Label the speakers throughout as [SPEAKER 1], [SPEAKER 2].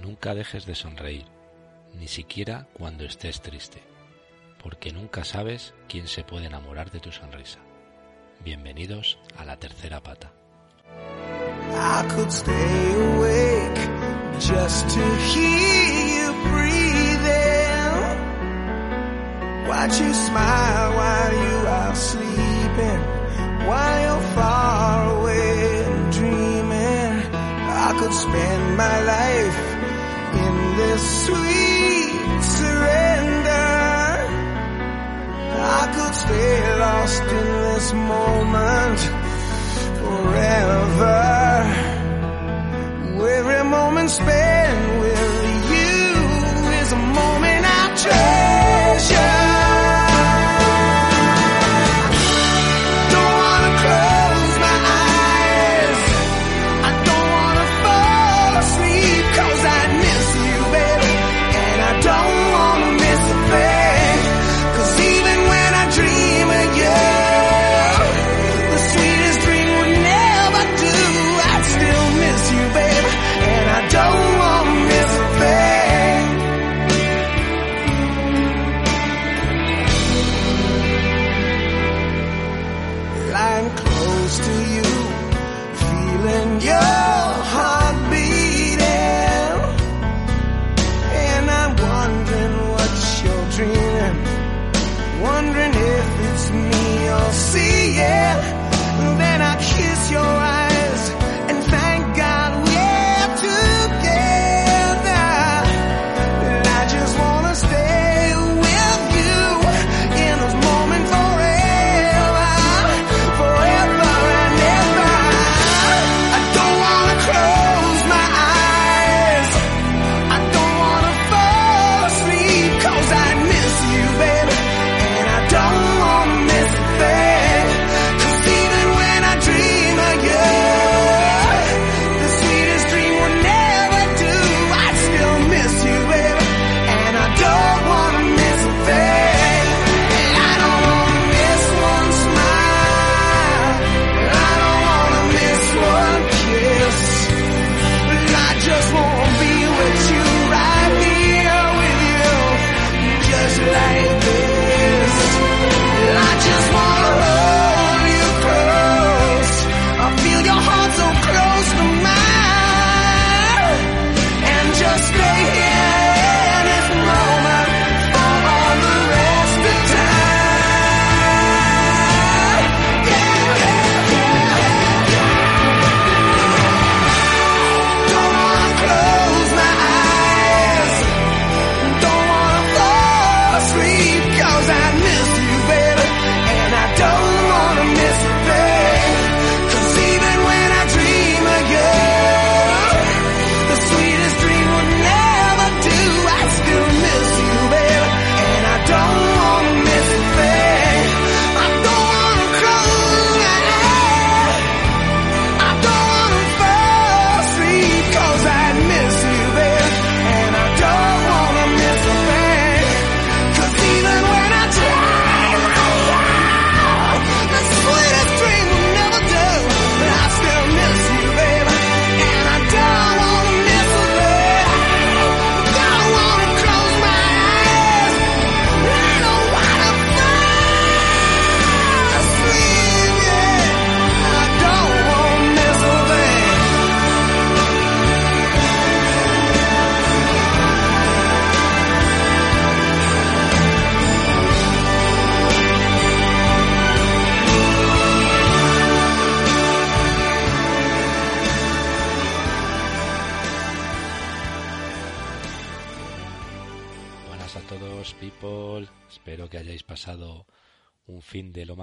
[SPEAKER 1] Nunca dejes de sonreír, ni siquiera cuando estés triste, porque nunca sabes quién se puede enamorar de tu sonrisa. Bienvenidos a la tercera pata.
[SPEAKER 2] I could stay awake just to hear you breathing. Watch you smile while you are sleeping, while you're far away dreaming. I could spend my life this sweet surrender. I could stay lost in this moment forever. Every moment spent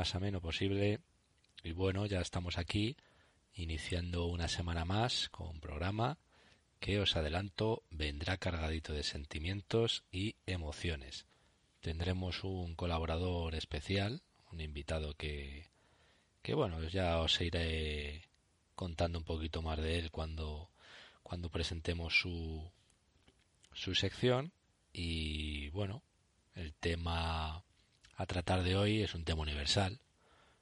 [SPEAKER 1] más ameno posible. Y bueno, ya estamos aquí, iniciando una semana más con un programa que os adelanto vendrá cargadito de sentimientos y emociones. Tendremos un colaborador especial, un invitado que, que bueno, ya os iré contando un poquito más de él cuando, cuando presentemos su, su sección. Y bueno, el tema a tratar de hoy es un tema universal,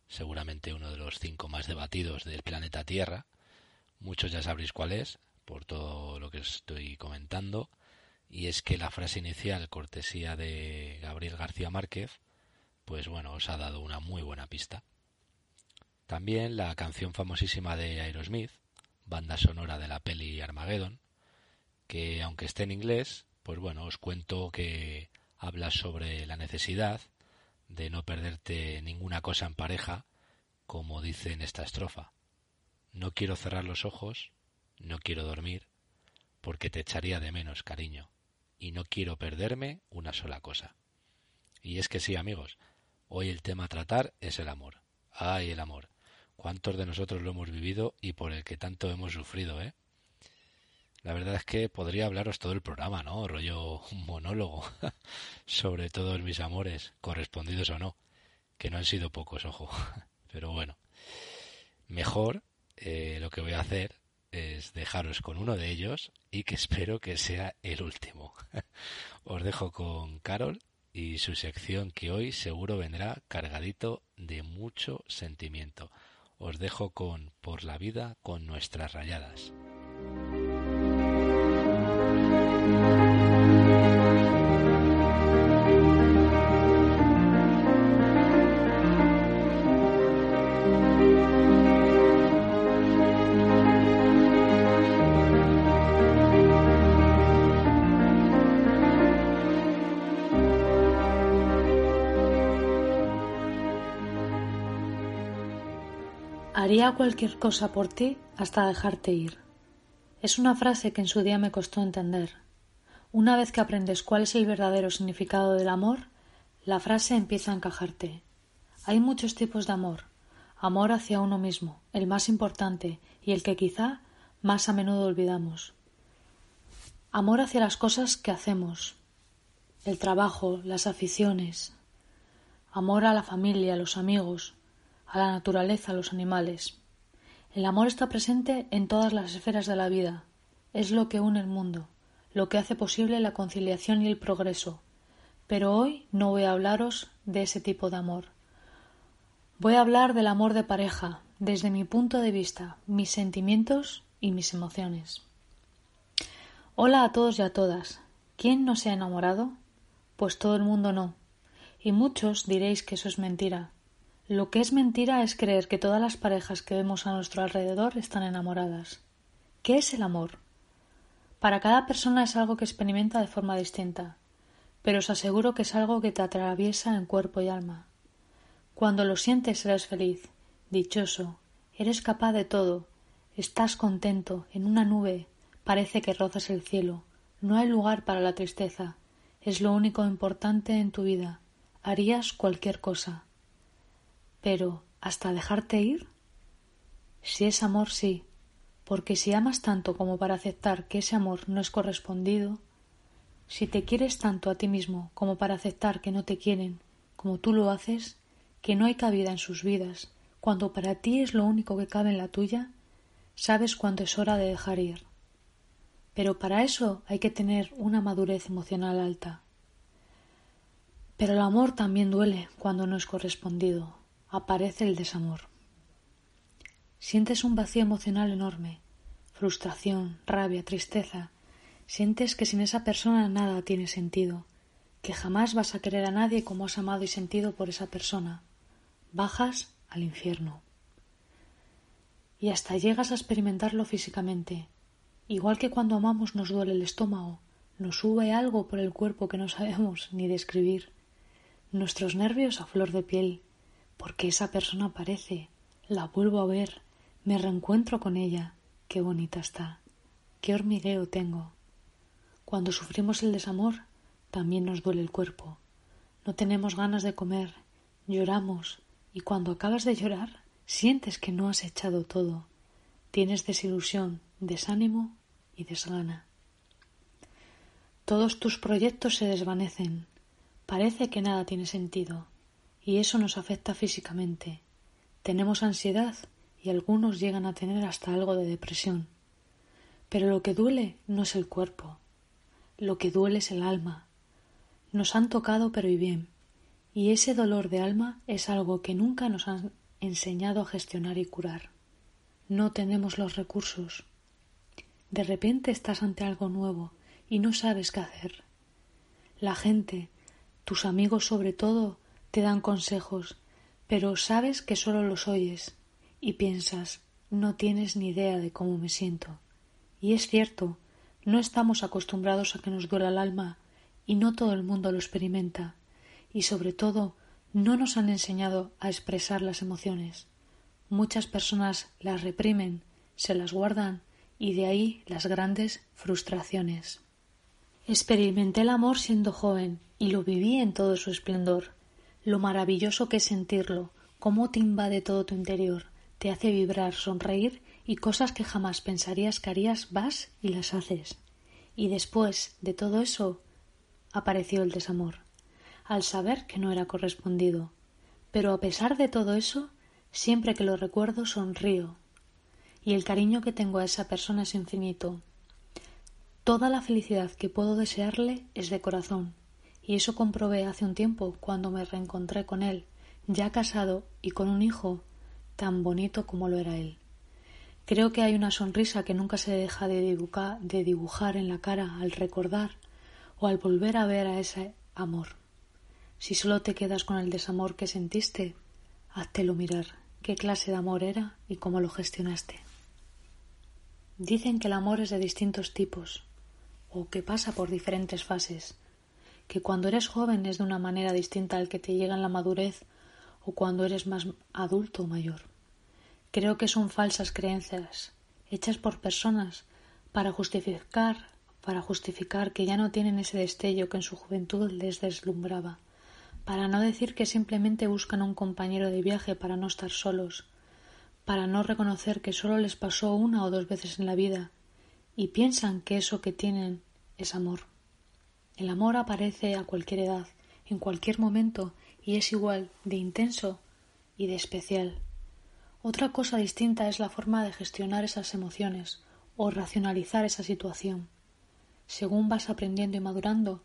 [SPEAKER 1] seguramente uno de los cinco más debatidos del planeta Tierra. Muchos ya sabréis cuál es, por todo lo que estoy comentando, y es que la frase inicial, cortesía de Gabriel García Márquez, pues bueno, os ha dado una muy buena pista. También la canción famosísima de Aerosmith, banda sonora de la peli Armageddon, que aunque esté en inglés, pues bueno, os cuento que habla sobre la necesidad de no perderte ninguna cosa en pareja, como dice en esta estrofa. No quiero cerrar los ojos, no quiero dormir, porque te echaría de menos, cariño, y no quiero perderme una sola cosa. Y es que sí, amigos, hoy el tema a tratar es el amor. Ay, el amor. ¿Cuántos de nosotros lo hemos vivido y por el que tanto hemos sufrido, eh? La verdad es que podría hablaros todo el programa, ¿no? Rollo un monólogo sobre todos mis amores, correspondidos o no, que no han sido pocos, ojo. Pero bueno, mejor eh, lo que voy a hacer es dejaros con uno de ellos y que espero que sea el último. Os dejo con Carol y su sección que hoy seguro vendrá cargadito de mucho sentimiento. Os dejo con Por la vida con nuestras rayadas.
[SPEAKER 3] Haría cualquier cosa por ti hasta dejarte ir. Es una frase que en su día me costó entender. Una vez que aprendes cuál es el verdadero significado del amor, la frase empieza a encajarte. Hay muchos tipos de amor. Amor hacia uno mismo, el más importante y el que quizá más a menudo olvidamos. Amor hacia las cosas que hacemos, el trabajo, las aficiones. Amor a la familia, a los amigos, a la naturaleza, a los animales. El amor está presente en todas las esferas de la vida. Es lo que une el mundo, lo que hace posible la conciliación y el progreso. Pero hoy no voy a hablaros de ese tipo de amor. Voy a hablar del amor de pareja, desde mi punto de vista, mis sentimientos y mis emociones. Hola a todos y a todas. ¿Quién no se ha enamorado? Pues todo el mundo no. Y muchos diréis que eso es mentira, lo que es mentira es creer que todas las parejas que vemos a nuestro alrededor están enamoradas. ¿Qué es el amor? Para cada persona es algo que experimenta de forma distinta, pero os aseguro que es algo que te atraviesa en cuerpo y alma. Cuando lo sientes eres feliz, dichoso, eres capaz de todo, estás contento, en una nube, parece que rozas el cielo, no hay lugar para la tristeza, es lo único importante en tu vida, harías cualquier cosa. Pero ¿hasta dejarte ir? Si es amor, sí, porque si amas tanto como para aceptar que ese amor no es correspondido, si te quieres tanto a ti mismo como para aceptar que no te quieren, como tú lo haces, que no hay cabida en sus vidas, cuando para ti es lo único que cabe en la tuya, sabes cuándo es hora de dejar ir. Pero para eso hay que tener una madurez emocional alta. Pero el amor también duele cuando no es correspondido, aparece el desamor. Sientes un vacío emocional enorme, frustración, rabia, tristeza. Sientes que sin esa persona nada tiene sentido, que jamás vas a querer a nadie como has amado y sentido por esa persona. Bajas al infierno. Y hasta llegas a experimentarlo físicamente. Igual que cuando amamos nos duele el estómago, nos sube algo por el cuerpo que no sabemos ni describir. Nuestros nervios a flor de piel, porque esa persona aparece, la vuelvo a ver, me reencuentro con ella, qué bonita está, qué hormigueo tengo. Cuando sufrimos el desamor, también nos duele el cuerpo. No tenemos ganas de comer, lloramos, y cuando acabas de llorar, sientes que no has echado todo. Tienes desilusión, desánimo y desgana. Todos tus proyectos se desvanecen. Parece que nada tiene sentido y eso nos afecta físicamente. Tenemos ansiedad y algunos llegan a tener hasta algo de depresión. Pero lo que duele no es el cuerpo, lo que duele es el alma. Nos han tocado pero y bien, y ese dolor de alma es algo que nunca nos han enseñado a gestionar y curar. No tenemos los recursos. De repente estás ante algo nuevo y no sabes qué hacer. La gente, tus amigos sobre todo, te dan consejos, pero sabes que solo los oyes y piensas no tienes ni idea de cómo me siento. Y es cierto, no estamos acostumbrados a que nos duela el alma y no todo el mundo lo experimenta. Y sobre todo, no nos han enseñado a expresar las emociones. Muchas personas las reprimen, se las guardan y de ahí las grandes frustraciones. Experimenté el amor siendo joven y lo viví en todo su esplendor. Lo maravilloso que es sentirlo, cómo te invade todo tu interior, te hace vibrar, sonreír y cosas que jamás pensarías que harías vas y las haces. Y después de todo eso apareció el desamor, al saber que no era correspondido. Pero a pesar de todo eso, siempre que lo recuerdo sonrío. Y el cariño que tengo a esa persona es infinito. Toda la felicidad que puedo desearle es de corazón, y eso comprobé hace un tiempo cuando me reencontré con él, ya casado y con un hijo tan bonito como lo era él. Creo que hay una sonrisa que nunca se deja de dibujar, en la cara al recordar o al volver a ver a ese amor. Si solo te quedas con el desamor que sentiste, háztelo mirar qué clase de amor era y cómo lo gestionaste. Dicen que el amor es de distintos tipos, o que pasa por diferentes fases, que cuando eres joven es de una manera distinta al que te llega en la madurez o cuando eres más adulto o mayor. Creo que son falsas creencias, hechas por personas para justificar, para justificar que ya no tienen ese destello que en su juventud les deslumbraba, para no decir que simplemente buscan un compañero de viaje para no estar solos, para no reconocer que solo les pasó una o dos veces en la vida, y piensan que eso que tienen es amor. El amor aparece a cualquier edad, en cualquier momento, y es igual de intenso y de especial. Otra cosa distinta es la forma de gestionar esas emociones o racionalizar esa situación. Según vas aprendiendo y madurando,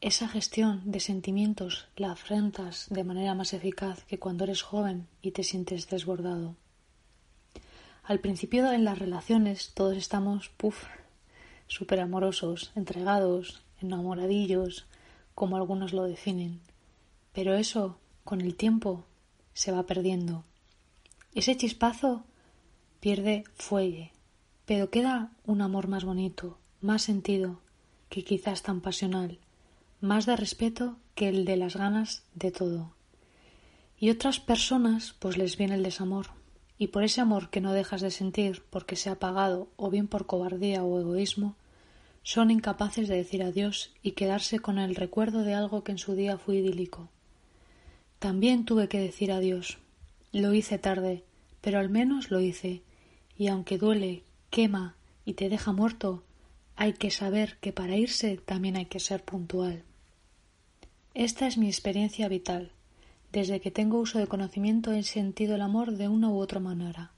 [SPEAKER 3] esa gestión de sentimientos la afrentas de manera más eficaz que cuando eres joven y te sientes desbordado. Al principio en las relaciones todos estamos, puff, súper amorosos, entregados, enamoradillos, como algunos lo definen. Pero eso, con el tiempo, se va perdiendo. Ese chispazo pierde fuelle, pero queda un amor más bonito, más sentido, que quizás tan pasional, más de respeto que el de las ganas de todo. Y otras personas pues les viene el desamor, y por ese amor que no dejas de sentir porque se ha apagado o bien por cobardía o egoísmo, son incapaces de decir adiós y quedarse con el recuerdo de algo que en su día fue idílico. También tuve que decir adiós. Lo hice tarde, pero al menos lo hice, y aunque duele, quema y te deja muerto, hay que saber que para irse también hay que ser puntual. Esta es mi experiencia vital. Desde que tengo uso de conocimiento he sentido el amor de una u otra manera,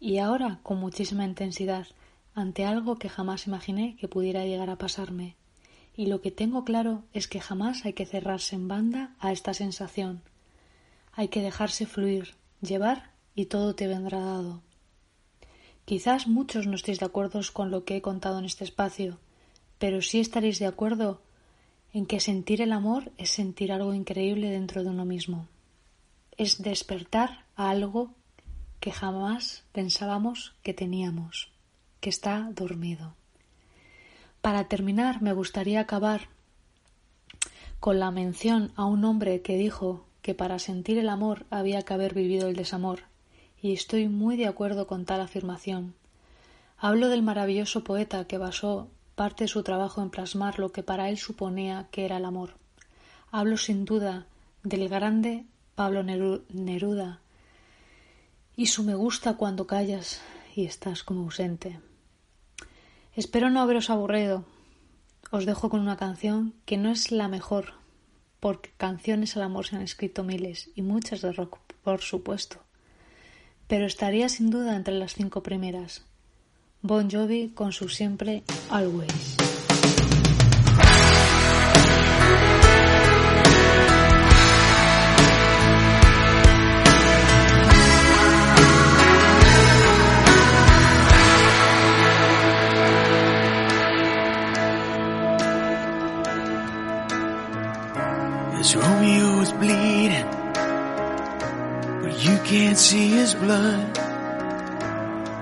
[SPEAKER 3] y ahora con muchísima intensidad, ante algo que jamás imaginé que pudiera llegar a pasarme. Y lo que tengo claro es que jamás hay que cerrarse en banda a esta sensación. Hay que dejarse fluir, llevar y todo te vendrá dado. Quizás muchos no estéis de acuerdo con lo que he contado en este espacio, pero sí estaréis de acuerdo en que sentir el amor es sentir algo increíble dentro de uno mismo. Es despertar a algo que jamás pensábamos que teníamos que está dormido. Para terminar, me gustaría acabar con la mención a un hombre que dijo que para sentir el amor había que haber vivido el desamor, y estoy muy de acuerdo con tal afirmación. Hablo del maravilloso poeta que basó parte de su trabajo en plasmar lo que para él suponía que era el amor. Hablo sin duda del grande Pablo Neruda y su me gusta cuando callas y estás como ausente. Espero no haberos aburrido. Os dejo con una canción que no es la mejor, porque canciones al amor se han escrito miles y muchas de rock, por supuesto. Pero estaría sin duda entre las cinco primeras. Bon Jovi con su siempre Always.
[SPEAKER 4] His Romeo is bleeding, but you can't see his blood.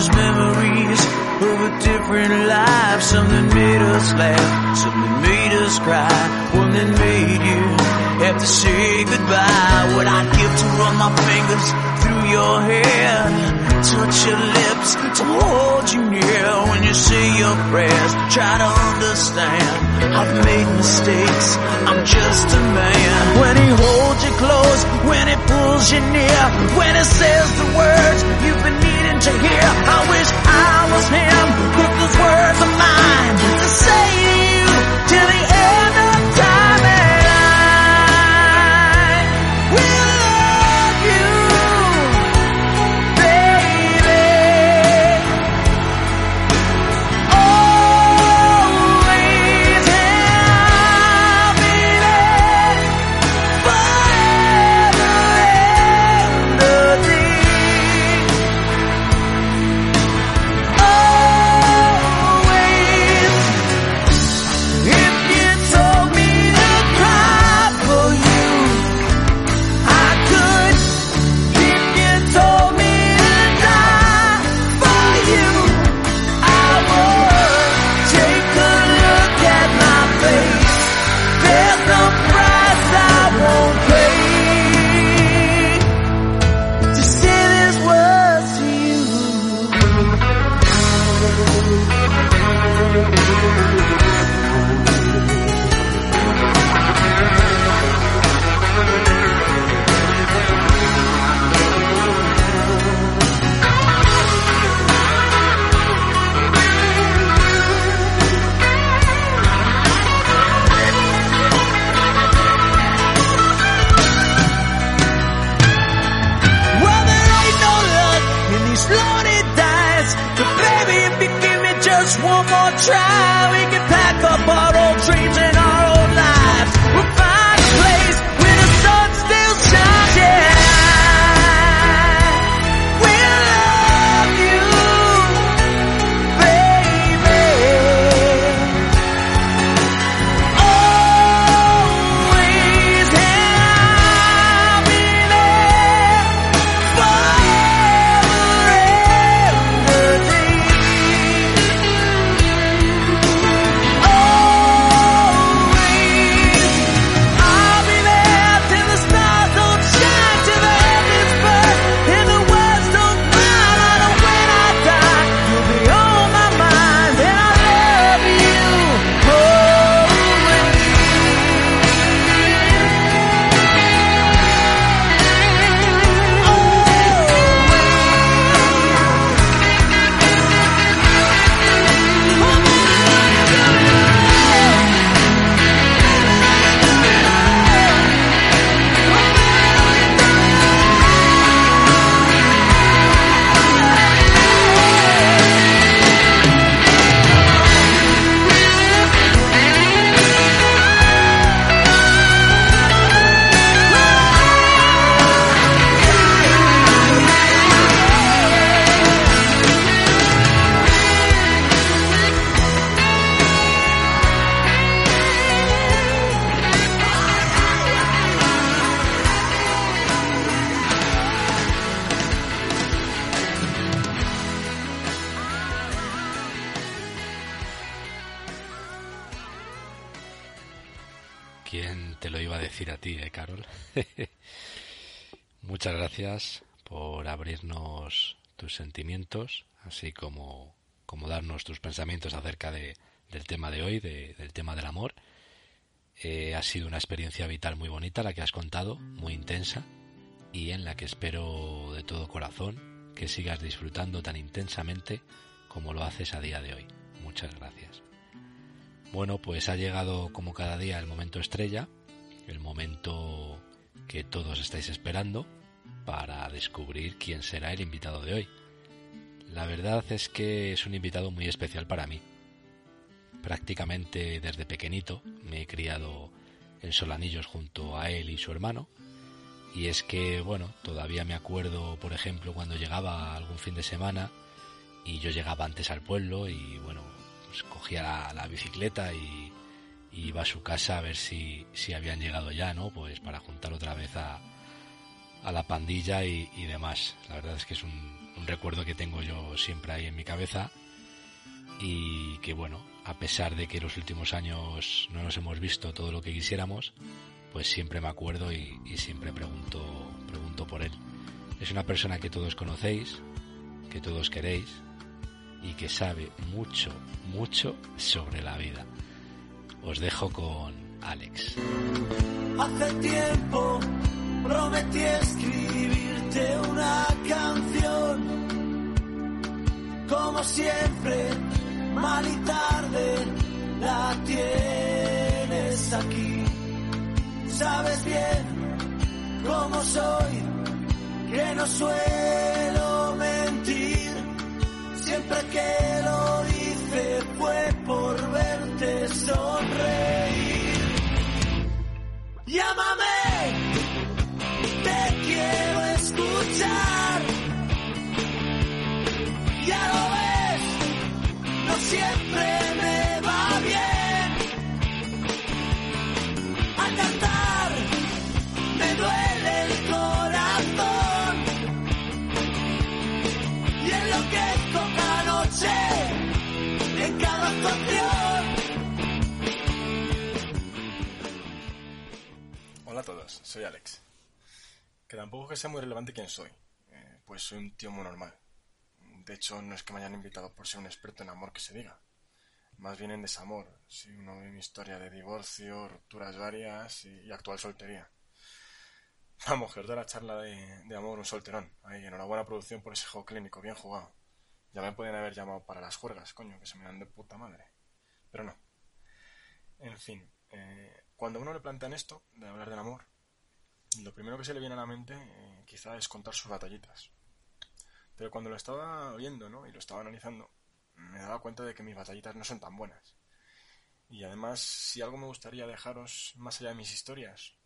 [SPEAKER 4] just memories of a different life. Something made us laugh, something made us cry, one that made you have to say goodbye. What I'd give to run my fingers through your hair, touch your lips, to hold you near when you say your prayers. Try to understand, I've made mistakes, I'm just a man. When he holds you close, when he pulls you near, when he says the words you've been needing to hear. I wish I was him, put those words of mine to say
[SPEAKER 1] hoy, del tema del amor. Eh, ha sido una experiencia vital muy bonita la que has contado, muy intensa, y en la que espero de todo corazón que sigas disfrutando tan intensamente como lo haces a día de hoy. Muchas gracias. Bueno, pues ha llegado como cada día el momento estrella, el momento que todos estáis esperando para descubrir quién será el invitado de hoy. La verdad es que es un invitado muy especial para mí. Prácticamente desde pequeñito me he criado en Solanillos junto a él y su hermano. Y es que, bueno, todavía me acuerdo, por ejemplo, cuando llegaba algún fin de semana y yo llegaba antes al pueblo y, bueno, pues cogía la, bicicleta y, iba a su casa a ver si, si habían llegado ya, ¿no? Pues para juntar otra vez a, a la pandilla y, demás. La verdad es que es un, recuerdo que tengo yo siempre ahí en mi cabeza y que bueno, a pesar de que los últimos años no nos hemos visto todo lo que quisiéramos, pues siempre me acuerdo y, siempre pregunto, pregunto por él. Es una persona que todos conocéis, que todos queréis y que sabe mucho, mucho sobre la vida. Os dejo con Alex.
[SPEAKER 5] Hace tiempo prometí escribirte una canción. Como siempre, mal y tarde, la tienes aquí. Sabes bien cómo soy, que no suelo mentir. Siempre que lo hice
[SPEAKER 6] muy normal. De hecho, no es que me hayan invitado por ser un experto en amor que se diga. Más bien en desamor, si uno ve mi historia de divorcio, rupturas varias y, actual soltería. Vamos, que os la charla de, amor un solterón. Ahí, enhorabuena producción por ese juego clínico, bien jugado. Ya me pueden haber llamado para las juergas, coño, que se me dan de puta madre. Pero no. En fin, eh, cuando uno le plantean esto, de hablar del amor, lo primero que se le viene a la mente eh, quizá es contar sus batallitas. Pero cuando lo estaba viendo ¿no? y lo estaba analizando, me daba cuenta de que mis batallitas no son tan buenas. Y además, si algo me gustaría dejaros más allá de mis historias,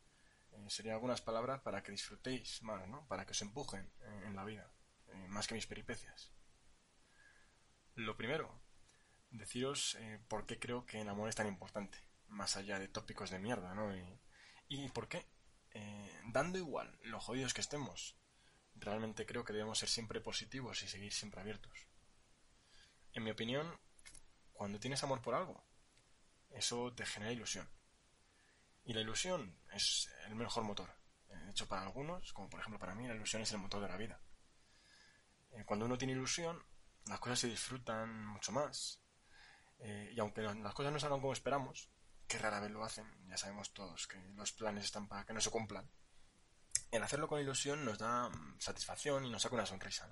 [SPEAKER 6] eh, serían algunas palabras para que disfrutéis más, ¿no? para que os empujen en, la vida, eh, más que mis peripecias. Lo primero, deciros por qué creo que el amor es tan importante, más allá de tópicos de mierda, ¿no? Y, y por qué eh, dando igual lo jodidos que estemos, realmente creo que debemos ser siempre positivos y seguir siempre abiertos. En mi opinión, cuando tienes amor por algo, eso te genera ilusión. Y la ilusión es el mejor motor. Eh, de hecho, para algunos, como por ejemplo para mí, la ilusión es el motor de la vida. Eh, cuando uno tiene ilusión, las cosas se disfrutan mucho más. y aunque las cosas no salgan como esperamos, que rara vez lo hacen, ya sabemos todos que los planes están para que no se cumplan, el hacerlo con ilusión nos da mm, satisfacción y nos saca una sonrisa.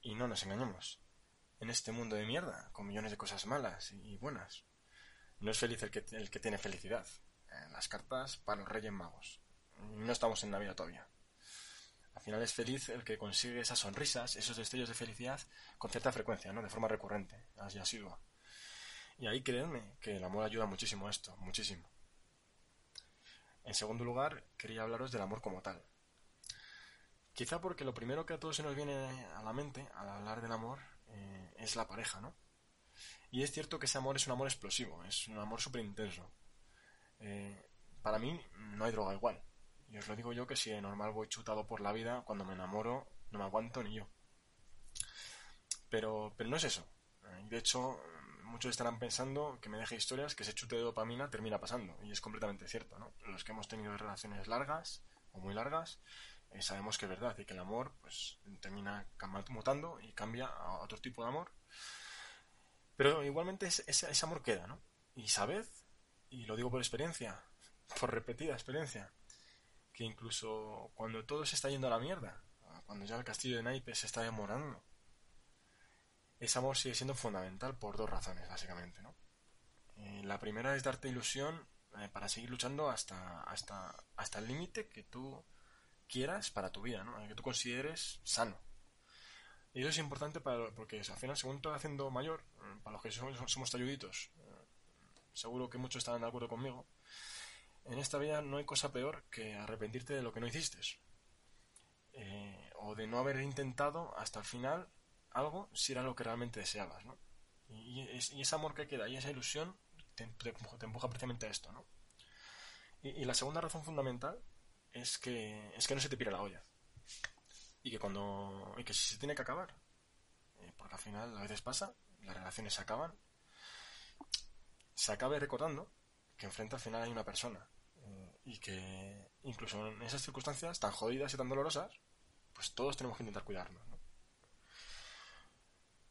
[SPEAKER 6] Y no nos engañemos. En este mundo de mierda, con millones de cosas malas y buenas, no es feliz el que, el que tiene felicidad. las cartas para los Reyes Magos. No estamos en Navidad todavía. Al final es feliz el que consigue esas sonrisas, esos destellos de felicidad con cierta frecuencia, ¿no? De forma recurrente, así asidua. Y ahí créanme que el amor ayuda muchísimo a esto, muchísimo. En segundo lugar, quería hablaros del amor como tal. Quizá porque lo primero que a todos se nos viene a la mente al hablar del amor eh, es la pareja, ¿no? Y es cierto que ese amor es un amor explosivo, es un amor súper intenso. Eh, para mí no hay droga igual. Y os lo digo yo que si de normal voy chutado por la vida, cuando me enamoro no me aguanto ni yo. Pero, pero no es eso. De hecho, muchos estarán pensando que me deje historias que ese chute de dopamina termina pasando. Y es completamente cierto, ¿no? Los que hemos tenido relaciones largas o muy largas, eh, sabemos que es verdad y que el amor pues termina mutando y cambia a otro tipo de amor. Pero igualmente ese, amor queda, ¿no? Y sabed, y lo digo por experiencia, por repetida experiencia, que incluso cuando todo se está yendo a la mierda, cuando ya el castillo de naipes se está demorando, ese amor sigue siendo fundamental por dos razones, básicamente, ¿no? Eh, la primera es darte ilusión eh, para seguir luchando hasta, hasta, hasta el límite que tú quieras para tu vida, ¿no? Que tú consideres sano. Y eso es importante para, porque al final, según te haciendo mayor, eh, para los que somos, somos talluditos, seguro que muchos estarán de acuerdo conmigo, en esta vida no hay cosa peor que arrepentirte de lo que no hiciste. o de no haber intentado hasta el final algo si era lo que realmente deseabas, ¿no? Y, ese amor que queda y esa ilusión te, empuja precisamente a esto, ¿no? Y, la segunda razón fundamental es que, es que no se te pire la olla. Y que cuando. y que si se tiene que acabar, eh, porque al final a veces pasa, las relaciones se acaban, se acabe recordando que enfrente al final hay una persona. Eh, y que incluso en esas circunstancias tan jodidas y tan dolorosas, pues todos tenemos que intentar cuidarnos.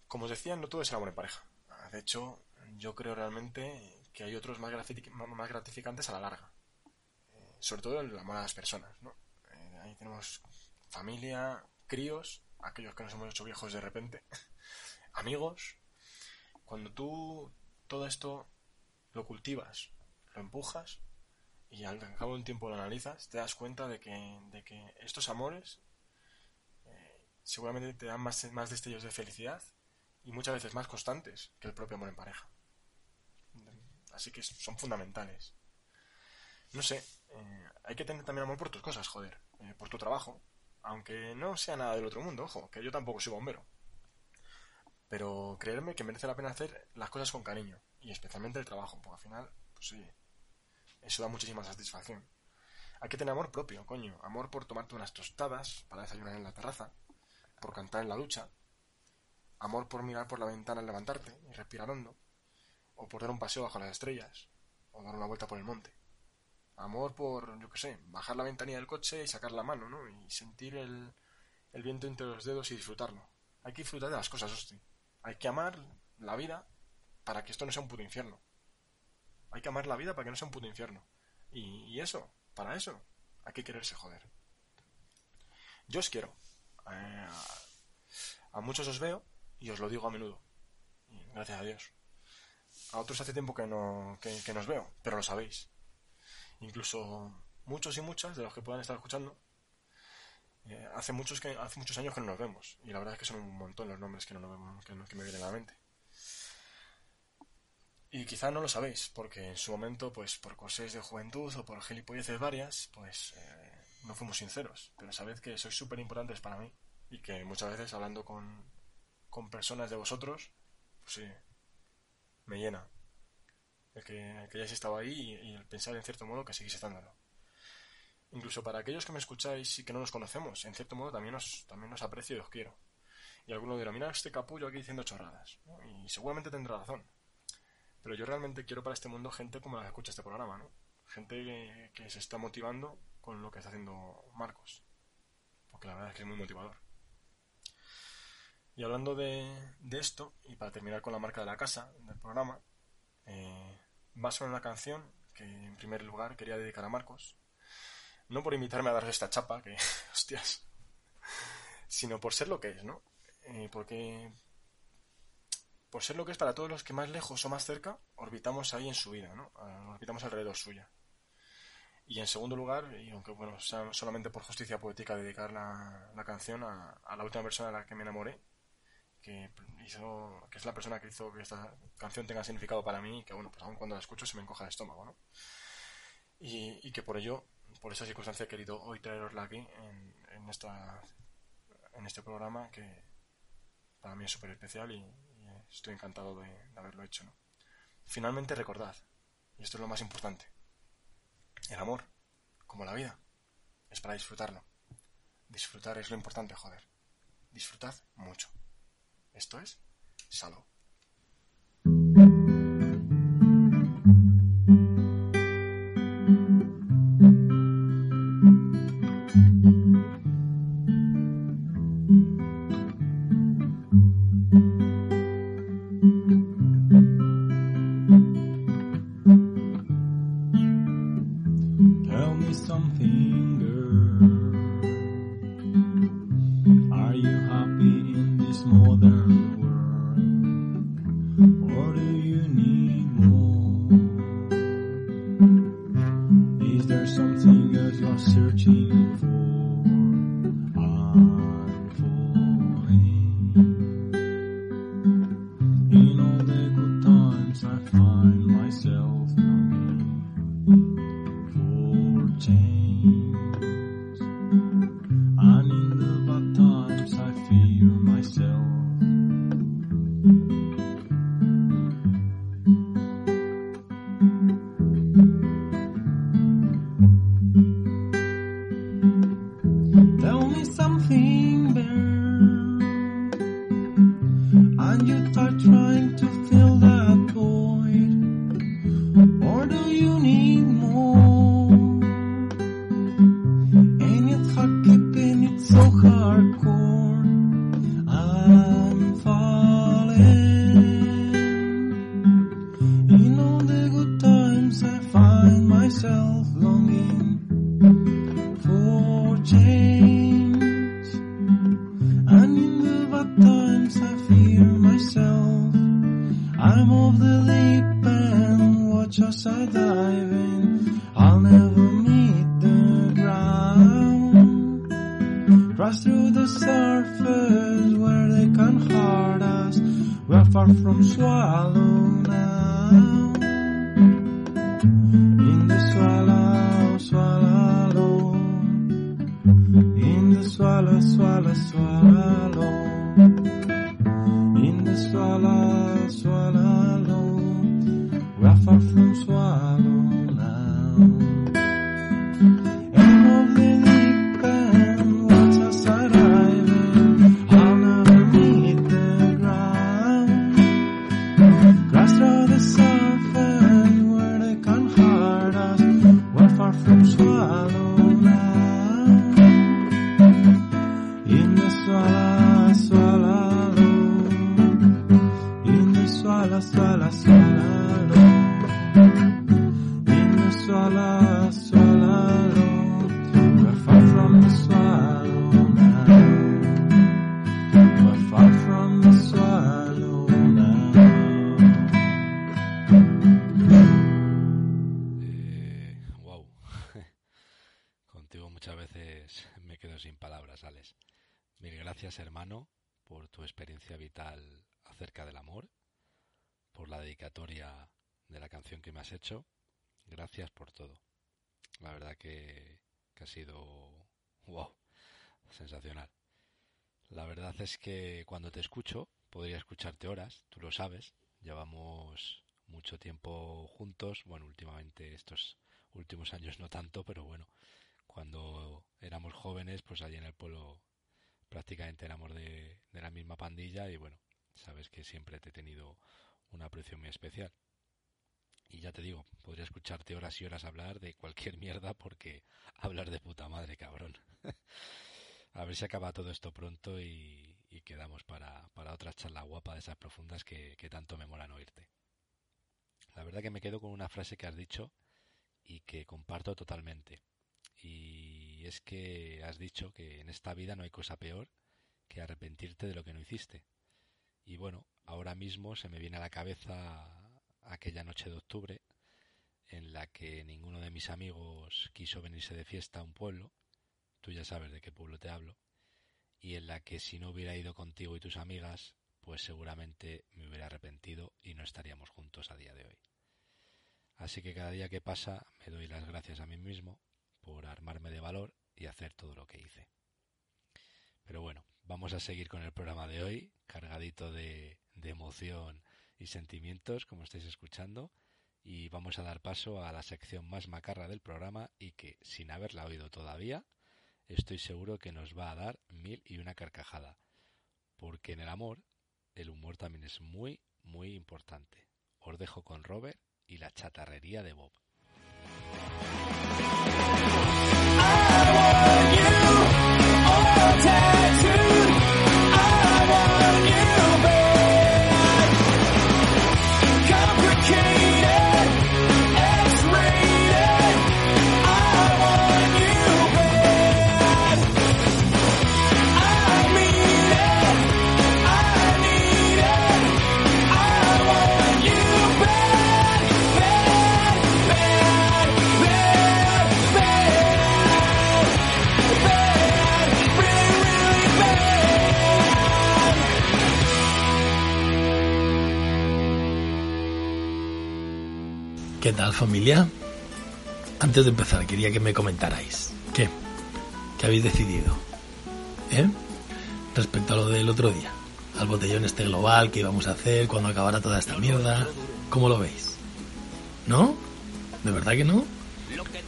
[SPEAKER 6] Como os decía, no todo es el amor en pareja. De hecho, yo creo realmente que hay otros más, gratificantes a la larga. Eh, sobre todo el amor a las personas. ¿no? Eh, ahí tenemos familia, críos, aquellos que nos hemos hecho viejos de repente, amigos. Cuando tú todo esto lo cultivas, lo empujas y al cabo de un tiempo lo analizas, te das cuenta de que, de que estos amores eh, seguramente te dan más, más destellos de felicidad y muchas veces más constantes que el propio amor en pareja. Así que son fundamentales. No sé, eh, hay que tener también amor por tus cosas, joder, eh, por tu trabajo. Aunque no sea nada del otro mundo, ojo, que yo tampoco soy bombero. Pero creerme que merece la pena hacer las cosas con cariño, y especialmente el trabajo, porque al final, pues sí, eso da muchísima satisfacción. Hay que tener amor propio, coño, amor por tomarte unas tostadas para desayunar en la terraza, por cantar en la ducha, amor por mirar por la ventana al levantarte y respirar hondo, o por dar un paseo bajo las estrellas, o dar una vuelta por el monte. Amor por, yo qué sé, bajar la ventanilla del coche y sacar la mano, ¿no? Y sentir el, el viento entre los dedos y disfrutarlo. Hay que disfrutar de las cosas, hostia. Hay que amar la vida para que esto no sea un puto infierno. Hay que amar la vida para que no sea un puto infierno. Y, eso, para eso, hay que quererse joder. Yo os quiero. Eh, a muchos os veo y os lo digo a menudo. Gracias a Dios. A otros hace tiempo que no que, nos veo, pero lo sabéis. Incluso muchos y muchas de los que puedan estar escuchando eh, hace muchos que hace muchos años que no nos vemos y la verdad es que son un montón los nombres que no nos vemos que, me vienen a la mente. Y quizá no lo sabéis, porque en su momento, pues por cosas de juventud o por gilipolleces varias, pues eh, no fuimos sinceros. Pero sabed que sois súper importantes para mí y que muchas veces hablando con, con personas de vosotros, pues sí, me llena. El que, que hayáis estado ahí y, el pensar en cierto modo que seguís estándolo. Incluso para aquellos que me escucháis y que no nos conocemos, en cierto modo también os, también os aprecio y os quiero. Y alguno dirá, mira este capullo aquí diciendo chorradas. Y seguramente tendrá razón. Pero yo realmente quiero para este mundo gente como la que escucha este programa, ¿no? Gente que, que se está motivando con lo que está haciendo Marcos. Porque la verdad es que es muy motivador. Y hablando de, esto, y para terminar con la marca de la casa del programa, eh, va sonar una canción que en primer lugar quería dedicar a Marcos. No por invitarme a darle esta chapa, que hostias, sino por ser lo que es, ¿no? Eh, porque por ser lo que es para todos los que más lejos o más cerca orbitamos ahí en su vida, ¿no? Ah, orbitamos alrededor suya. Y en segundo lugar, y aunque bueno, sea solamente por justicia poética dedicar la, la canción a, a, la última persona a la que me enamoré, que hizo, que es la persona que hizo que esta canción tenga significado para mí que bueno, pues aún cuando la escucho se me encoja el estómago, ¿no? Y, y que por ello, por esa circunstancia he querido hoy traerosla aquí en, en esta en este programa que para mí es súper especial y, estoy encantado de, de, haberlo hecho, ¿no? Finalmente recordad, y esto es lo más importante, el amor, como la vida, es para disfrutarlo. Disfrutar es lo importante, joder. Disfrutad mucho. Esto es Salo.
[SPEAKER 7] Mm-hmm. Es que cuando te escucho, podría escucharte horas, tú lo sabes. Llevamos mucho tiempo juntos. Bueno, últimamente estos últimos años no tanto, pero bueno, cuando éramos jóvenes, pues allí en el pueblo prácticamente éramos de, de la misma pandilla y bueno, sabes que siempre te he tenido un aprecio muy especial. Y ya te digo, podría escucharte horas y horas hablar de cualquier mierda porque hablar de puta madre, cabrón. A ver si acaba todo esto pronto y, y quedamos para, para otra charla guapa de esas profundas que, que tanto me molan oírte. La verdad que me quedo con una frase que has dicho y que comparto totalmente. Y es que has dicho que en esta vida no hay cosa peor que arrepentirte de lo que no hiciste. Y bueno, ahora mismo se me viene a la cabeza aquella noche de octubre en la que ninguno de mis amigos quiso venirse de fiesta a un pueblo, tú ya sabes de qué pueblo te hablo, y en la que si no hubiera ido contigo y tus amigas, pues seguramente me hubiera arrepentido y no estaríamos juntos a día de hoy. Así que cada día que pasa me doy las gracias a mí mismo por armarme de valor y hacer todo lo que hice. Pero bueno, vamos a seguir con el programa de hoy, cargadito de, de emoción y sentimientos, como estáis escuchando, y vamos a dar paso a la sección más macarra del programa y que, sin haberla oído todavía, estoy seguro que nos va a dar mil y una carcajada, porque en el amor el humor también es muy, muy importante. Os dejo con Robert y la chatarrería de Bob.
[SPEAKER 8] ¿Qué tal familia? Antes de empezar quería que me comentarais. ¿Qué? ¿Qué habéis decidido? ¿Eh? Respecto a lo del otro día. Al botellón este global que íbamos a hacer cuando acabara toda esta mierda. ¿Cómo lo veis? ¿No? ¿De verdad que no?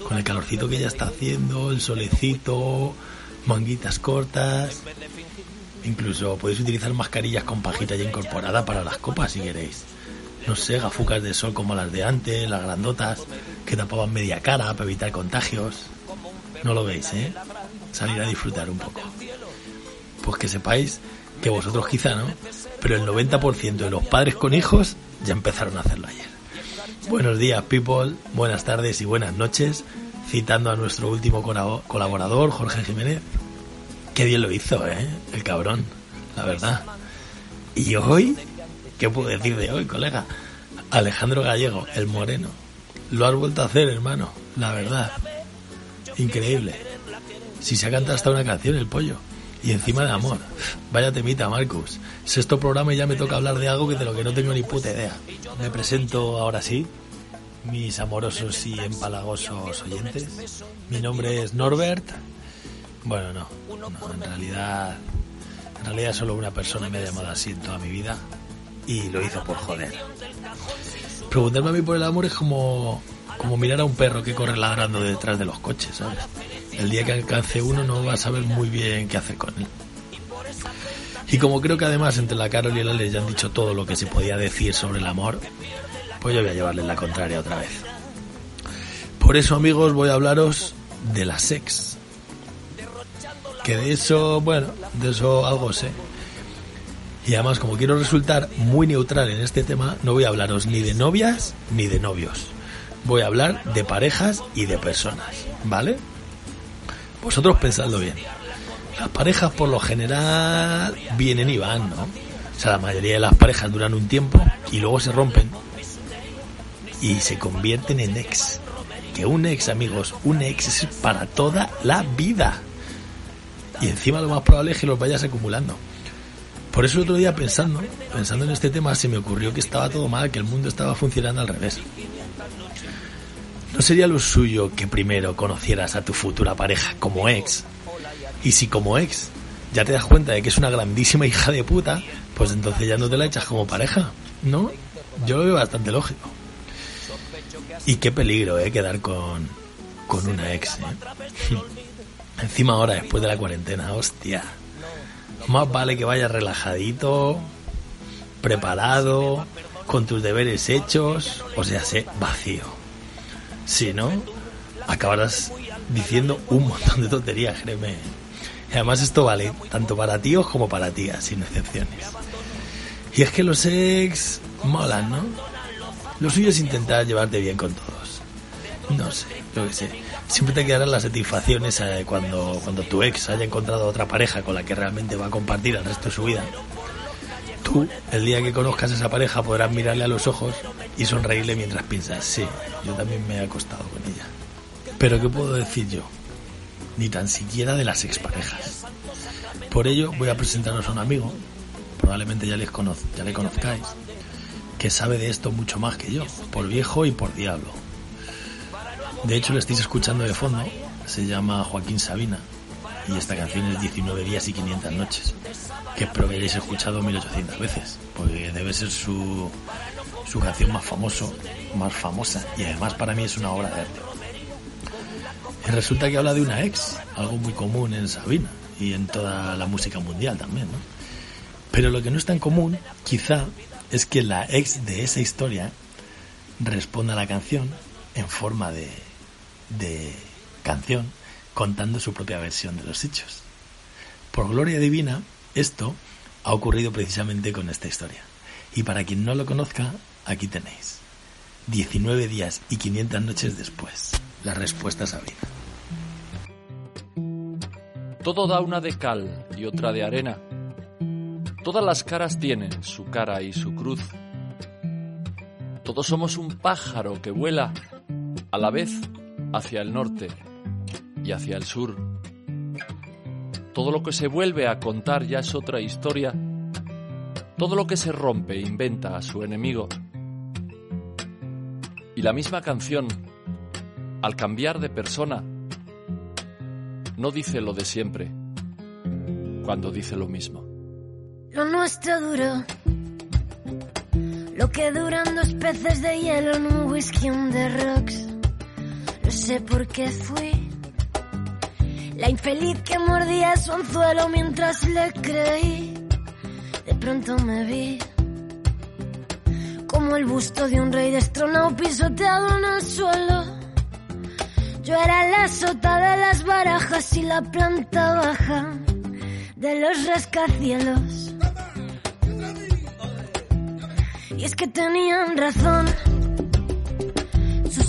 [SPEAKER 8] Con el calorcito que ya está haciendo, el solecito, manguitas cortas. Incluso podéis utilizar mascarillas con pajita ya incorporada para las copas si queréis. No sé, gafucas de sol como las de antes, las grandotas, que tapaban media cara para evitar contagios. No lo veis, ¿eh? Salir a disfrutar un poco. Pues que sepáis que vosotros quizá no, pero el 90% de los padres con hijos ya empezaron a hacerlo ayer. Buenos días, people, buenas tardes y buenas noches, citando a nuestro último colabo- colaborador, Jorge Jiménez. Qué bien lo hizo, ¿eh? El cabrón, la verdad. Y hoy, ¿qué puedo decir de hoy, colega? Alejandro Gallego, el moreno. Lo has vuelto a hacer, hermano, la verdad. Increíble. Si se ha cantado hasta una canción, el pollo. Y encima de amor. Vaya temita, Marcus. Sexto programa y ya me toca hablar de algo que de lo que no tengo ni puta idea. Me presento ahora sí, mis amorosos y empalagosos oyentes. Mi nombre es Norbert. Bueno, no, no, en realidad, en realidad solo una persona me ha llamado así en toda mi vida y lo hizo por joder. Preguntarme a mí por el amor es como, como mirar a un perro que corre ladrando detrás de los coches, ¿sabes? El día que alcance uno no va a saber muy bien qué hacer con él. Y como creo que además entre la Carol y el Alex ya han dicho todo lo que se podía decir sobre el amor, pues yo voy a llevarles la contraria otra vez. Por eso, amigos, voy a hablaros de la sex. Que de eso, bueno, de eso algo sé. Y además, como quiero resultar muy neutral en este tema, no voy a hablaros ni de novias ni de novios. Voy a hablar de parejas y de personas, ¿vale? Vosotros pensadlo bien. Las parejas por lo general vienen y van, ¿no? O sea, la mayoría de las parejas duran un tiempo y luego se rompen y se convierten en ex. Que un ex, amigos, un ex es para toda la vida. Y encima lo más probable es que los vayas acumulando. Por eso el otro día pensando, pensando en este tema, se me ocurrió que estaba todo mal, que el mundo estaba funcionando al revés. ¿No sería lo suyo que primero conocieras a tu futura pareja como ex? Y si como ex ya te das cuenta de que es una grandísima hija de puta, pues entonces ya no te la echas como pareja, ¿no? Yo lo veo bastante lógico. Y qué peligro, ¿eh? Quedar con, con una ex, ¿eh? Encima ahora, después de la cuarentena, hostia. Más vale que vayas relajadito, preparado, con tus deberes hechos, o sea, sé vacío. Si no, acabarás diciendo un montón de tonterías, créeme. Y además esto vale tanto para tíos como para tías, sin excepciones. Y es que los ex molan, ¿no? Lo suyo es intentar llevarte bien con todos. No sé, lo que sé. Siempre te quedarán las satisfacciones eh, cuando, cuando tu ex haya encontrado otra pareja con la que realmente va a compartir el resto de su vida. Tú, el día que conozcas a esa pareja, podrás mirarle a los ojos y sonreírle mientras piensas, sí, yo también me he acostado con ella. Pero ¿qué puedo decir yo? Ni tan siquiera de las exparejas. Por ello voy a presentaros a un amigo, probablemente ya, les conoz ya le conozcáis, que sabe de esto mucho más que yo, por viejo y por diablo. De hecho, lo estáis escuchando de fondo, se llama Joaquín Sabina, y esta canción es 19 días y 500 noches, que espero que hayáis escuchado 1800 veces, porque debe ser su, su canción más famoso, más famosa, y además para mí es una obra de arte. Y resulta que habla de una ex, algo muy común en Sabina. Y en toda la música mundial también, ¿no? Pero lo que no es tan común, quizá, es que la ex de esa historia responda a la canción en forma de, de canción, contando su propia versión de los hechos. Por gloria divina, esto ha ocurrido precisamente con esta historia. Y para quien no lo conozca, aquí tenéis. 19 días y 500 noches después. La respuesta Sabina.
[SPEAKER 9] Todo da una de cal y otra de arena. Todas las caras tienen su cara y su cruz. Todos somos un pájaro que vuela a la vez hacia el norte y hacia el sur. Todo lo que se vuelve a contar ya es otra historia. Todo lo que se rompe inventa a su enemigo. Y la misma canción, al cambiar de persona, no dice lo de siempre, cuando dice lo mismo.
[SPEAKER 10] Lo nuestro duró. Lo que duran dos peces de hielo en un whisky on rocks. Sé por qué fui. La infeliz que mordía su anzuelo mientras le creí. De pronto me vi. Como el busto de un rey destronado pisoteado en el suelo. Yo era la sota de las barajas y la planta baja de los rascacielos. Y es que tenían razón.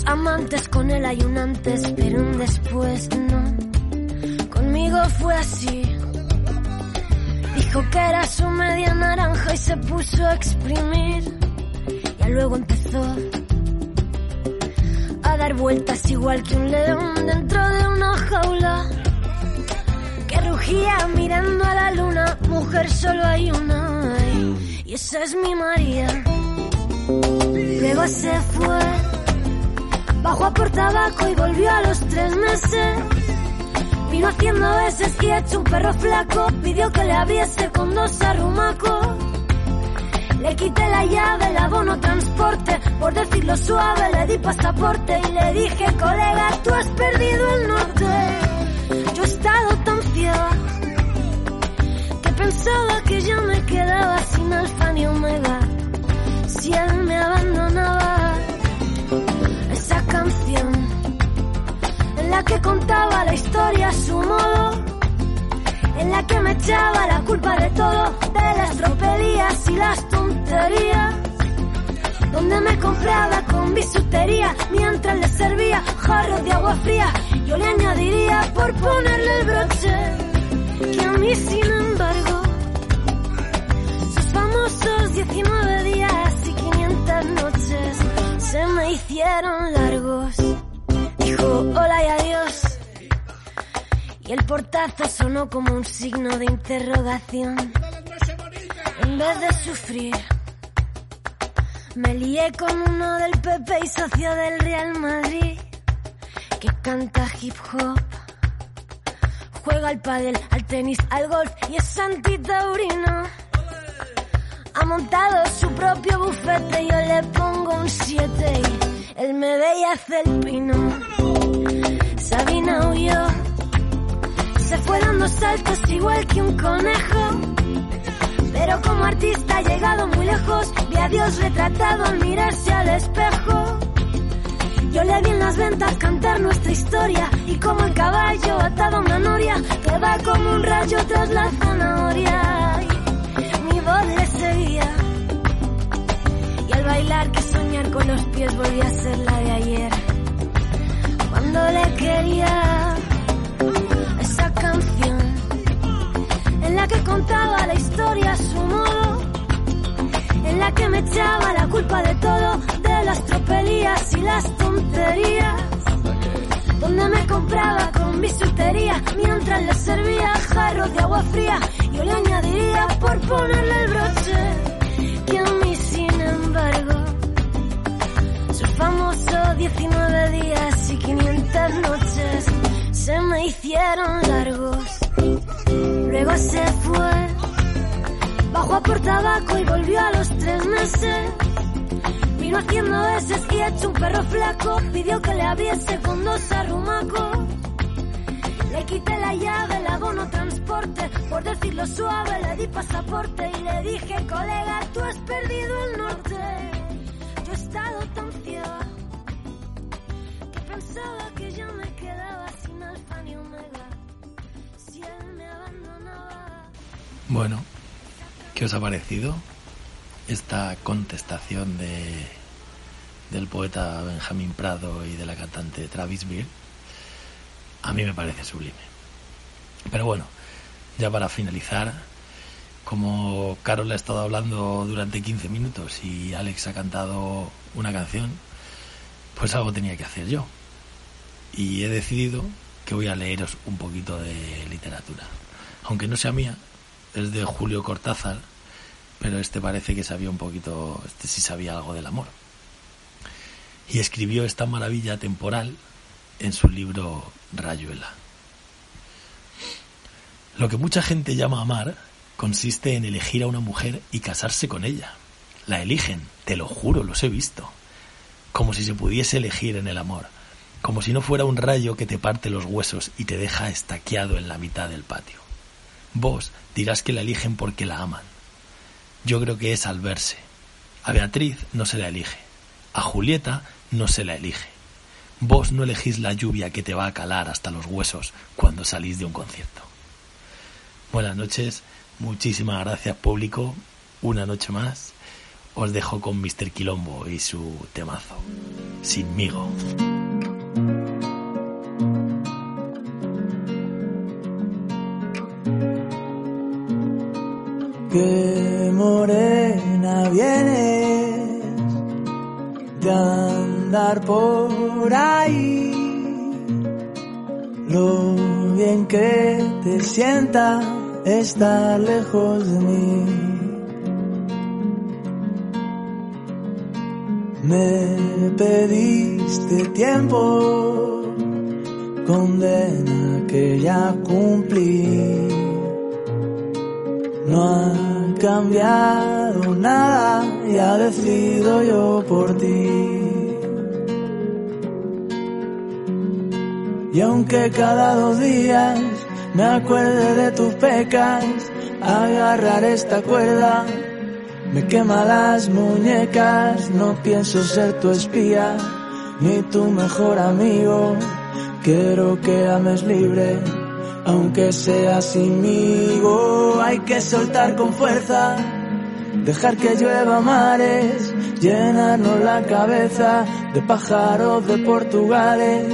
[SPEAKER 10] Amantes con él hay un antes, pero un después no. Conmigo fue así. Dijo que era su media naranja y se puso a exprimir. Ya luego empezó a dar vueltas igual que un león dentro de una jaula. Que rugía mirando a la luna, mujer solo hay una. Y esa es mi María. Luego se fue, bajó a por tabaco y volvió a los tres meses. Vino haciendo veces y hecho un perro flaco, pidió que le abriese con dos arrumacos. Le quité la llave, el abono transporte, por decirlo suave le di pasaporte y le dije, colega, tú has perdido el norte. Yo he estado tan ciega que pensaba que yo me quedaba sin alfa ni omega. Si él me abandonaba, canción en la que contaba la historia a su modo en la que me echaba la culpa de todo, de las tropelías y las tonterías. Donde me compraba con bisutería mientras le servía jarros de agua fría. Yo le añadiría por ponerle el broche que a mí, sin embargo, sus famosos 19 días y 500 noches se me hicieron largos. Dijo hola y adiós. Y el portazo sonó como un signo de interrogación. En vez de sufrir, me lié con uno del PP y socio del Real Madrid, que canta hip hop. Juega al pádel, al tenis, al golf y es antitaurino. Ha montado su propio bufete, yo le pongo un 7 y él me ve y hace el pino. Sabina huyó se fue dando saltos igual que un conejo. Pero como artista ha llegado muy lejos, vi a Dios retratado al mirarse al espejo. Yo le vi en las ventas cantar nuestra historia y como el caballo atado a una noria que va como un rayo tras la zanahoria. Le seguía y al bailar que soñar con los pies volvía a ser la de ayer. Cuando le quería esa canción en la que contaba la historia a su modo, en la que me echaba la culpa de todo, de las tropelías y las tonterías, donde me compraba con bisutería mientras le servía jarros de agua fría, yo le añadiría por ponerle el broche que a mí sin embargo sus famosos 19 días y 500 noches se me hicieron largos. Luego se fue, bajó a por tabaco y volvió a los tres meses. Vino haciendo veces y hecho un perro flaco, pidió que le abriese con dos arrumacos. Quité la llave, el abono transporte, por decirlo suave le di pasaporte y le dije, colega, tú has perdido el norte. Yo he estado tan ciega que pensaba que yo me quedaba sin alfa ni omega. Si él me abandonaba.
[SPEAKER 8] Bueno, ¿qué os ha parecido esta contestación de del poeta Benjamín Prado y de la cantante Travis Beer? A mí me parece sublime. Pero bueno, ya para finalizar, como Carol ha estado hablando durante 15 minutos y Alex ha cantado una canción, pues algo tenía que hacer yo. Y he decidido que voy a leeros un poquito de literatura. Aunque no sea mía, es de Julio Cortázar, pero este parece que sabía un poquito, este sí sabía algo del amor. y escribió esta maravilla temporal en su libro Rayuela. Lo que mucha gente llama amar consiste en elegir a una mujer y casarse con ella. La eligen, te lo juro, los he visto. Como si se pudiese elegir en el amor, como si no fuera un rayo que te parte los huesos y te deja estaqueado en la mitad del patio. Vos dirás que la eligen porque la aman. Yo creo que es al verse. A Beatriz no se la elige. A Julieta no se la elige. Vos no elegís la lluvia que te va a calar hasta los huesos cuando salís de un concierto. Buenas noches, muchísimas gracias público, una noche más. Os dejo con Mr. Quilombo y su temazo, Sinmigo.
[SPEAKER 5] que morena vienes de andar por ahí. Lo bien que te sienta estar lejos de mí. Me pediste tiempo, condena que ya cumplí. No ha cambiado nada, ya decido yo por ti. Y aunque cada dos días me acuerde de tus pecas, agarrar esta cuerda me quema las muñecas, no pienso ser tu espía, ni tu mejor amigo, quiero que ames libre aunque sea sinmigo, hay que soltar con fuerza, dejar que llueva mares, llenarnos la cabeza de pájaros de Portugales.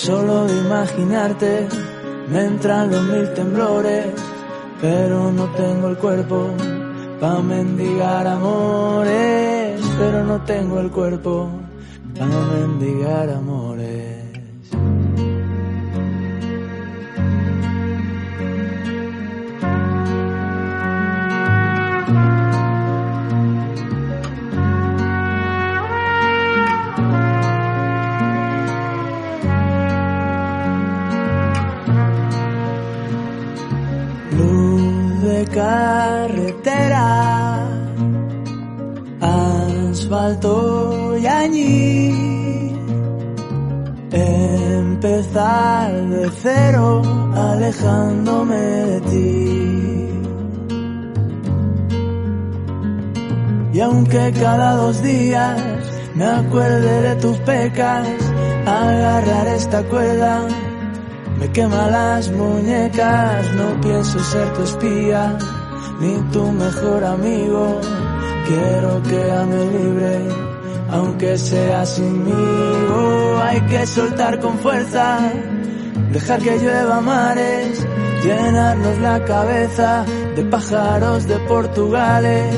[SPEAKER 5] Solo de imaginarte me entran los mil temblores, pero no tengo el cuerpo pa' mendigar amores, pero no tengo el cuerpo pa' mendigar amores. Asfalto y añil. Empezar de cero, alejándome de ti. Y aunque cada dos días me acuerde de tus pecas, agarrar esta cuerda me quema las muñecas, no pienso ser tu espía, ni tu mejor amigo. Quiero que ame libre, aunque sea sinmigo. Hay que soltar con fuerza, dejar que llueva mares, llenarnos la cabeza de pájaros de Portugales.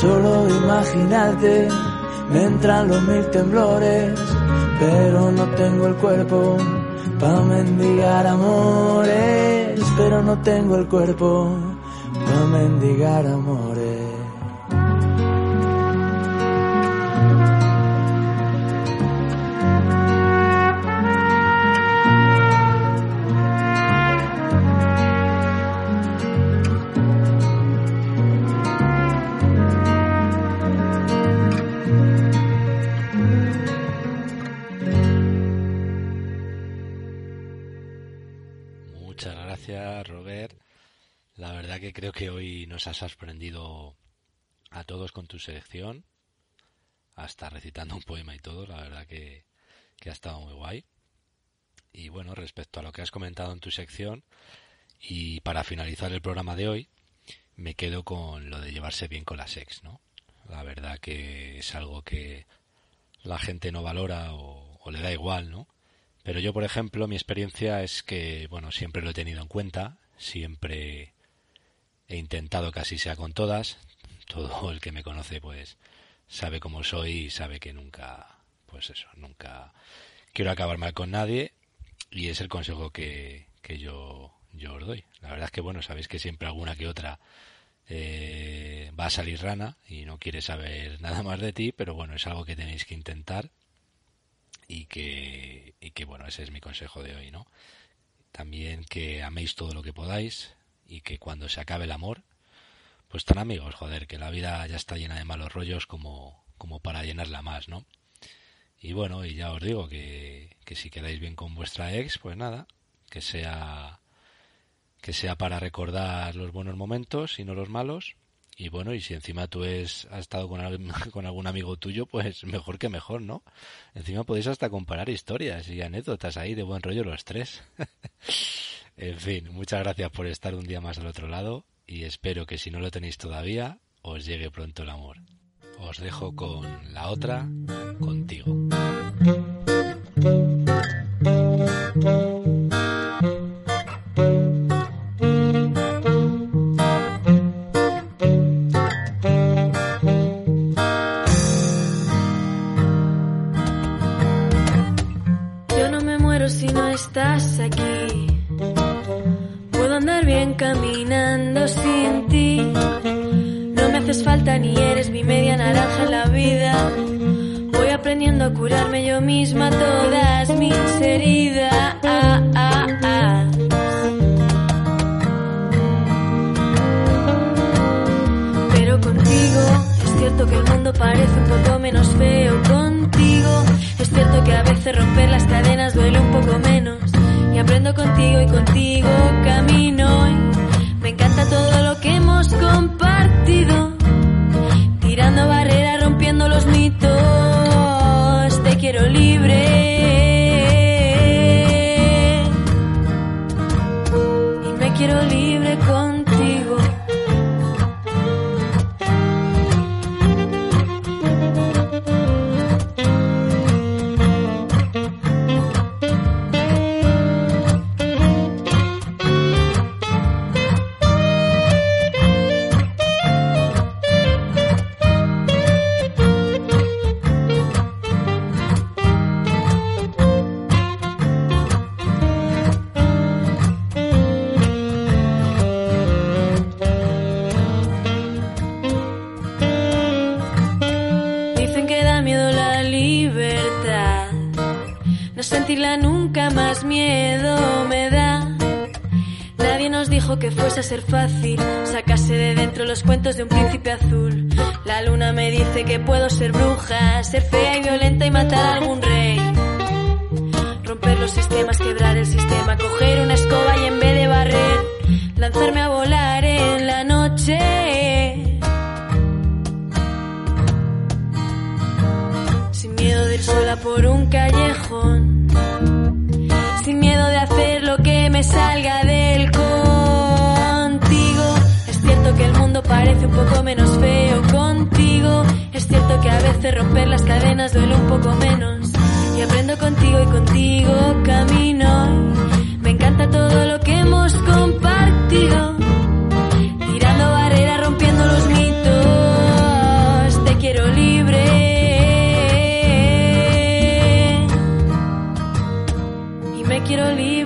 [SPEAKER 5] Solo imaginarte, me entran los mil temblores, pero no tengo el cuerpo pa' mendigar amores, pero no tengo el cuerpo pa' mendigar amores.
[SPEAKER 1] Nos has sorprendido a todos con tu selección, hasta recitando un poema y todo. La verdad que, que ha estado muy guay. Y bueno, respecto a lo que has comentado en tu sección, y para finalizar el programa de hoy, me quedo con lo de llevarse bien con las ex, ¿no? La verdad que es algo que la gente no valora o, o le da igual, ¿no? Pero yo, por ejemplo, mi experiencia es que, bueno, siempre lo he tenido en cuenta, siempre he intentado que así sea con todas. Todo el que me conoce, pues, sabe cómo soy y sabe que nunca, pues eso, nunca quiero acabar mal con nadie y es el consejo que, yo, yo os doy. La verdad es que, bueno, sabéis que siempre alguna que otra eh, va a salir rana y no quiere saber nada más de ti, pero bueno, es algo que tenéis que intentar y que, y que bueno, ese es mi consejo de hoy, ¿no? También que améis todo lo que podáis y que cuando se acabe el amor, pues tan amigos, joder, que la vida ya está llena de malos rollos como, como para llenarla más, ¿no? Y bueno, y ya os digo que, que si quedáis bien con vuestra ex, pues nada, que sea que sea para recordar los buenos momentos y no los malos. Y bueno, y si encima tú es, has estado con, al- con algún amigo tuyo, pues mejor que mejor, ¿no? Encima podéis hasta comparar historias y anécdotas ahí de buen rollo los tres. en fin, muchas gracias por estar un día más al otro lado y espero que si no lo tenéis todavía, os llegue pronto el amor. Os dejo con la otra, contigo.
[SPEAKER 11] Voy aprendiendo a curarme yo misma todas mis heridas. Pero contigo es cierto que el mundo parece un poco menos feo contigo. Es cierto que a veces romper las cadenas duele un poco menos. Y aprendo contigo y contigo camino. Me encanta todo lo que hemos compartido. Tirando los mitos. Que fuese a ser fácil sacarse de dentro los cuentos de un príncipe azul. La luna me dice que puedo ser bruja, ser fea y violenta y matar a algún rey. Romper los sistemas, quebrar el sistema, coger una escoba y en vez de barrer, lanzarme a volar en la noche. Sin miedo de ir sola por un callejón. Sin miedo de hacer lo que me salga del contigo mundo parece un poco menos feo contigo. Es cierto que a veces romper las cadenas duele un poco menos. Y aprendo contigo y contigo camino. Me encanta todo lo que hemos compartido. Tirando barreras, rompiendo los mitos. Te quiero libre. Y me quiero libre.